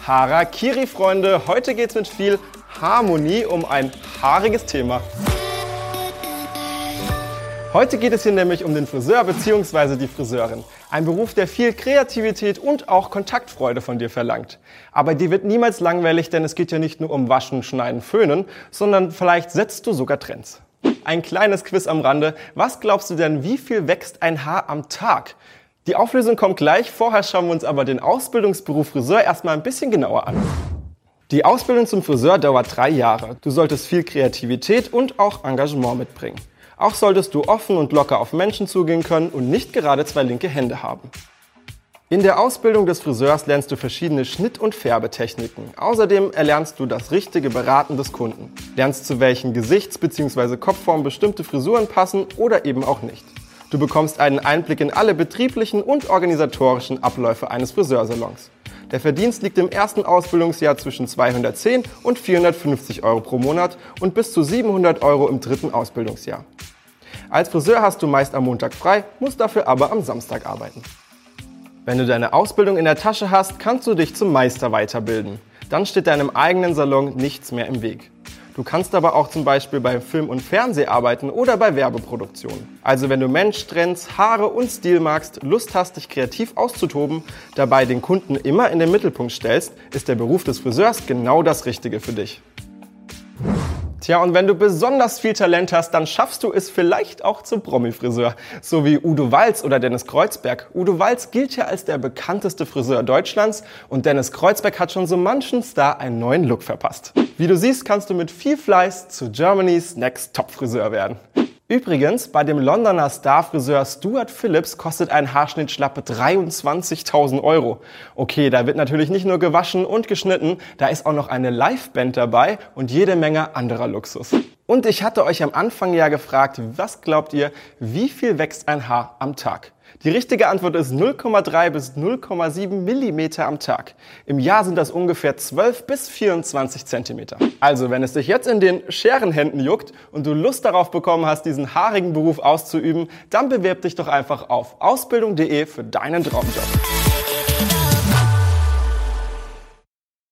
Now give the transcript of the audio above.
Harakiri, Freunde. Heute geht es mit viel Harmonie um ein haariges Thema. Heute geht es hier nämlich um den Friseur bzw. die Friseurin. Ein Beruf, der viel Kreativität und auch Kontaktfreude von dir verlangt. Aber dir wird niemals langweilig, denn es geht ja nicht nur um Waschen, Schneiden, Föhnen, sondern vielleicht setzt du sogar Trends. Ein kleines Quiz am Rande. Was glaubst du denn, wie viel wächst ein Haar am Tag? Die Auflösung kommt gleich, vorher schauen wir uns aber den Ausbildungsberuf Friseur erstmal ein bisschen genauer an. Die Ausbildung zum Friseur dauert drei Jahre. Du solltest viel Kreativität und auch Engagement mitbringen. Auch solltest du offen und locker auf Menschen zugehen können und nicht gerade zwei linke Hände haben. In der Ausbildung des Friseurs lernst du verschiedene Schnitt- und Färbetechniken. Außerdem erlernst du das richtige Beraten des Kunden. Lernst zu welchen Gesichts- bzw. Kopfformen bestimmte Frisuren passen oder eben auch nicht. Du bekommst einen Einblick in alle betrieblichen und organisatorischen Abläufe eines Friseursalons. Der Verdienst liegt im ersten Ausbildungsjahr zwischen 210 und 450 Euro pro Monat und bis zu 700 Euro im dritten Ausbildungsjahr. Als Friseur hast du meist am Montag frei, musst dafür aber am Samstag arbeiten. Wenn du deine Ausbildung in der Tasche hast, kannst du dich zum Meister weiterbilden. Dann steht deinem eigenen Salon nichts mehr im Weg. Du kannst aber auch zum Beispiel bei Film und Fernseh arbeiten oder bei Werbeproduktionen. Also wenn du Mensch, Trends, Haare und Stil magst, Lust hast, dich kreativ auszutoben, dabei den Kunden immer in den Mittelpunkt stellst, ist der Beruf des Friseurs genau das Richtige für dich. Tja, und wenn du besonders viel Talent hast, dann schaffst du es vielleicht auch zum Promi-Friseur. So wie Udo Walz oder Dennis Kreuzberg. Udo Walz gilt ja als der bekannteste Friseur Deutschlands und Dennis Kreuzberg hat schon so manchen Star einen neuen Look verpasst. Wie du siehst, kannst du mit viel Fleiß zu Germany's Next Top Friseur werden. Übrigens, bei dem Londoner Starfriseur Stuart Phillips kostet ein Haarschnitt schlappe 23.000 Euro. Okay, da wird natürlich nicht nur gewaschen und geschnitten, da ist auch noch eine Liveband dabei und jede Menge anderer Luxus. Und ich hatte euch am Anfang ja gefragt, was glaubt ihr, wie viel wächst ein Haar am Tag? Die richtige Antwort ist 0,3 bis 0,7 Millimeter am Tag. Im Jahr sind das ungefähr 12 bis 24 Zentimeter. Also, wenn es dich jetzt in den Scherenhänden juckt und du Lust darauf bekommen hast, diesen haarigen Beruf auszuüben, dann bewirb dich doch einfach auf ausbildung.de für deinen Traumjob.